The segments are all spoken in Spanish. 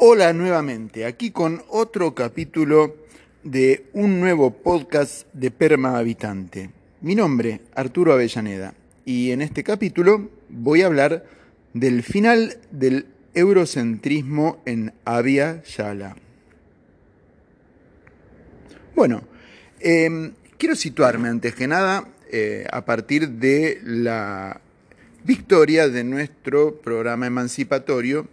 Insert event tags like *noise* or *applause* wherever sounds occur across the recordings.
Hola nuevamente, aquí con otro capítulo de un nuevo podcast de Perma Habitante. Mi nombre, Arturo Avellaneda, y en este capítulo voy a hablar del final del eurocentrismo en Avia Yala. Bueno, em, quiero situarme antes que nada eh, a partir de la victoria de nuestro programa emancipatorio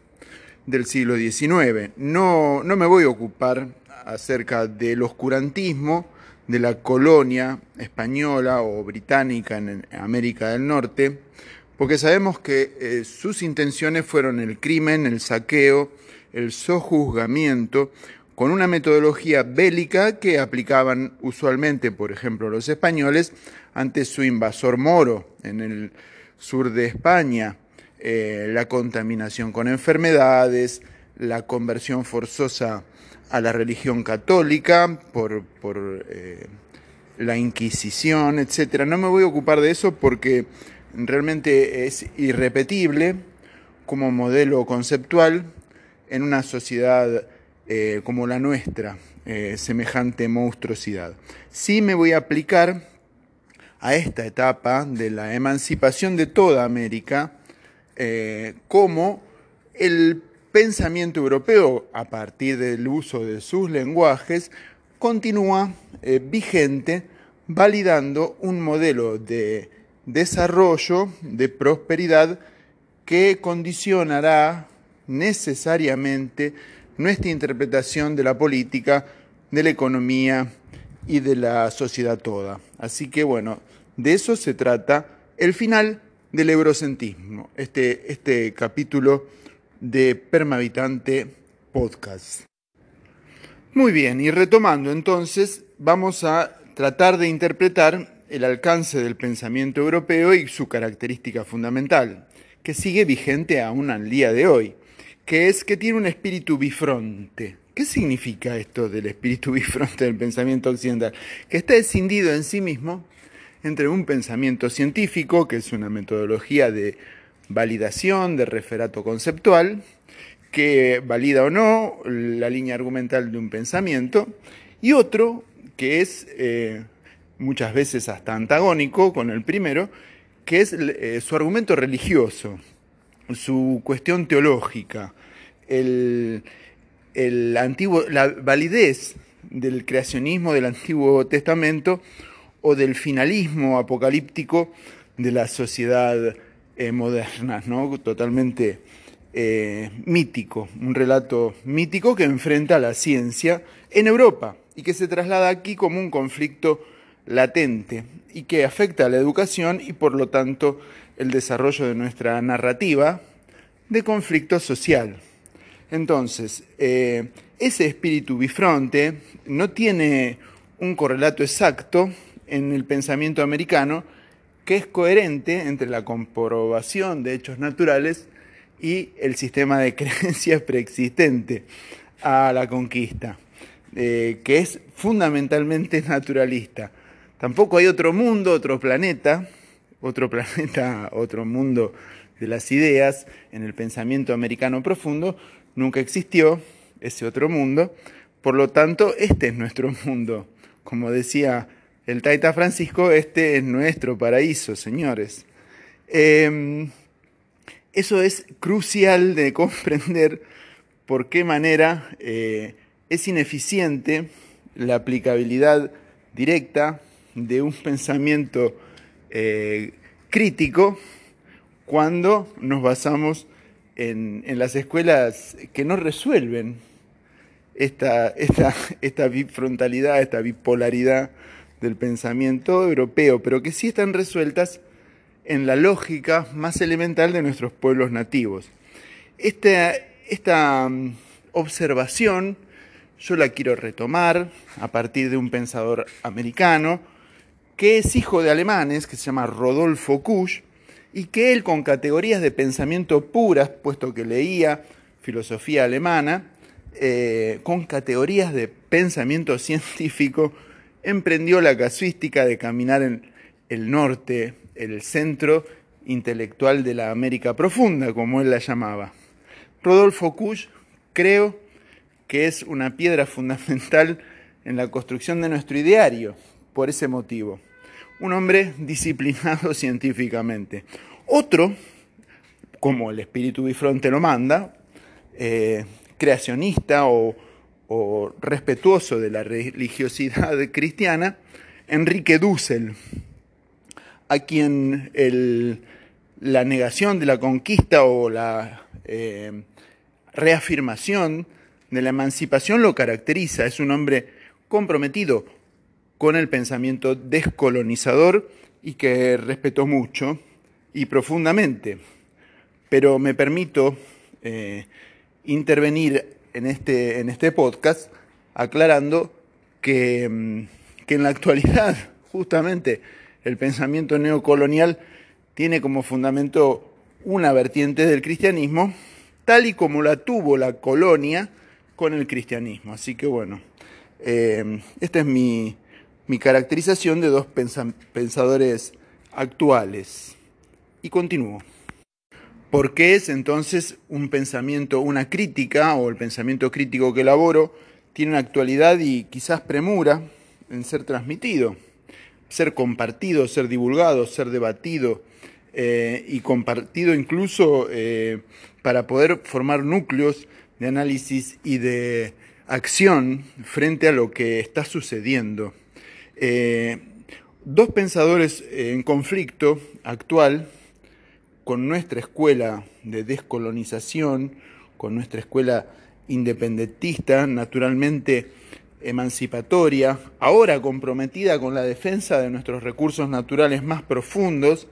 del siglo XIX. No, no me voy a ocupar acerca del oscurantismo de la colonia española o británica en América del Norte, porque sabemos que eh, sus intenciones fueron el crimen, el saqueo, el sojuzgamiento, con una metodología bélica que aplicaban usualmente, por ejemplo, los españoles ante su invasor moro en el sur de España, eh, la contaminación con enfermedades, la conversión forzosa a la religión católica por, eh, la Inquisición, etc. No me voy a ocupar de eso porque realmente es irrepetible como modelo conceptual en una sociedad eh, como la nuestra, semejante monstruosidad. Sí me voy a aplicar a esta etapa de la emancipación de toda América, eh, como el pensamiento europeo, a partir del uso de sus lenguajes, continúa eh, vigente, validando un modelo de desarrollo, de prosperidad, que condicionará necesariamente nuestra interpretación de la política, de la economía y de la sociedad toda. Así que bueno, de eso se trata el final del eurocentrismo, este, este capítulo de Permavitante Podcast. Muy bien, y retomando entonces, vamos a tratar de interpretar el alcance del pensamiento europeo y su característica fundamental, que sigue vigente aún al día de hoy, que es que tiene un espíritu bifronte. ¿Qué significa esto del espíritu *laughs* bifronte del pensamiento occidental? Que está escindido en sí mismo entre un pensamiento científico, que es una metodología de validación, de referato conceptual, que valida o no la línea argumental de un pensamiento, y otro que es eh, muchas veces hasta antagónico con el primero, que es eh, su argumento religioso, su cuestión teológica, el, antiguo, la validez del creacionismo del Antiguo Testamento o del finalismo apocalíptico de la sociedad eh, moderna, ¿no? totalmente eh, mítico, un relato mítico que enfrenta a la ciencia en Europa y que se traslada aquí como un conflicto latente y que afecta a la educación y por lo tanto el desarrollo de nuestra narrativa de conflicto social. Entonces, eh, ese espíritu bifronte no tiene un correlato exacto en el pensamiento americano que es coherente entre la comprobación de hechos naturales y el sistema de *laughs* creencias preexistente a la conquista, eh, que es fundamentalmente naturalista. Tampoco hay otro mundo, otro planeta, otro planeta, *laughs* otro mundo de las ideas en el pensamiento americano profundo, nunca existió ese otro mundo, por lo tanto, este es nuestro *laughs* mundo. Como decía el Taita Francisco, este es nuestro paraíso, señores. Em, eso es crucial de *laughs* comprender por qué manera eh, es ineficiente la aplicabilidad directa de un pensamiento eh, crítico cuando nos basamos en, las escuelas que no resuelven esta, esta, esta bifrontalidad, esta bipolaridad del pensamiento europeo, pero que sí están resueltas en la lógica más elemental de nuestros pueblos nativos. Esta, esta mm, observación yo la quiero retomar a partir de un pensador americano que es hijo de alemanes, que se llama Rodolfo Kusch, y que él con categorías de pensamiento puras, puesto que leía filosofía alemana, eh, con categorías de pensamiento *laughs* científico, emprendió la casuística de caminar en el norte, el centro intelectual de la América profunda, como él la llamaba. Rodolfo Kusch creo que es una piedra *laughs* fundamental en la construcción de nuestro ideario, por ese motivo. Un hombre disciplinado *laughs* científicamente. Otro, como el espíritu bifronte lo manda, eh, creacionista o, respetuoso de la religiosidad *laughs* cristiana, Enrique Dussel, a quien la negación de la conquista o la eh, reafirmación de la emancipación lo caracteriza. Es un hombre comprometido con el pensamiento descolonizador y que respetó mucho y profundamente. Pero me permito eh, intervenir en este, en este podcast aclarando que, mm, que en la actualidad *laughs* justamente el pensamiento neocolonial tiene como fundamento una vertiente del cristianismo, tal y como la tuvo la colonia con el cristianismo. Así que bueno, eh, esta es mi, caracterización de dos pensadores actuales. Y continúo. ¿Por qué es entonces un pensamiento, una crítica o el pensamiento crítico que elaboro tiene una actualidad y quizás premura en ser transmitido, ser compartido, ser divulgado, ser debatido eh, y compartido incluso eh, para poder formar núcleos de análisis y de acción frente a lo que está sucediendo. Eh, dos pensadores en conflicto actual con nuestra escuela de descolonización, con nuestra escuela independentista, naturalmente emancipatoria, ahora comprometida con la defensa de nuestros recursos naturales más profundos,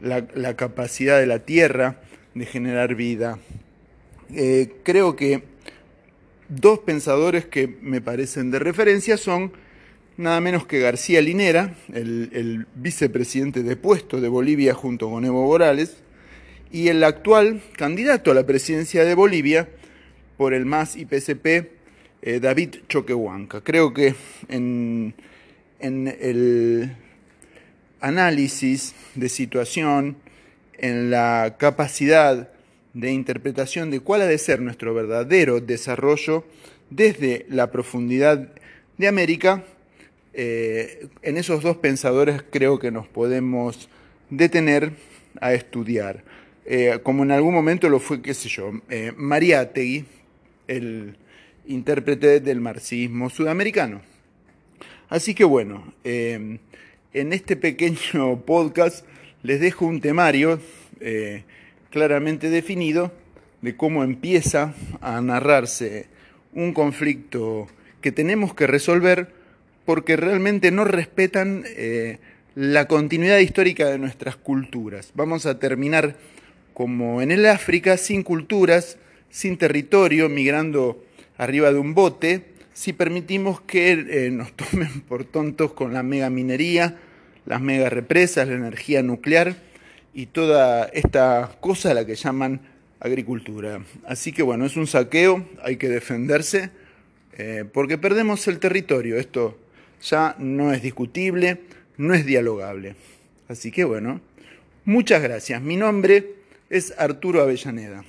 la, capacidad de la tierra de generar vida. Eh, creo que Dos pensadores que me parecen de referencia son nada menos que García Linera, el, vicepresidente depuesto de Bolivia junto con Evo Morales, y el actual candidato a la presidencia de Bolivia por el MAS y PSP, eh, David Choquehuanca. Creo que en, en el análisis de situación, en la capacidad de interpretación de cuál ha de ser nuestro verdadero desarrollo desde la profundidad de América, eh, en esos dos pensadores creo que nos podemos detener a estudiar. Eh, como en algún momento lo fue, qué sé yo, eh, Mariátegui, el intérprete del marxismo sudamericano. Así que bueno, en este pequeño *laughs* podcast les dejo un temario claramente definido de cómo empieza a narrarse un conflicto que tenemos que resolver porque realmente no respetan eh, la continuidad histórica de nuestras culturas. Vamos a terminar como en el África, sin culturas, sin territorio, migrando arriba de un bote, si permitimos que eh, nos *laughs* tomen por tontos con la mega minería, las mega represas, la energía nuclear y toda esta cosa a la que llaman agricultura. Así que bueno, es un saqueo, hay que defenderse, eh, porque perdemos el territorio. Esto ya no es discutible, no es dialogable. Así que bueno, muchas gracias. Mi nombre es Arturo Avellaneda.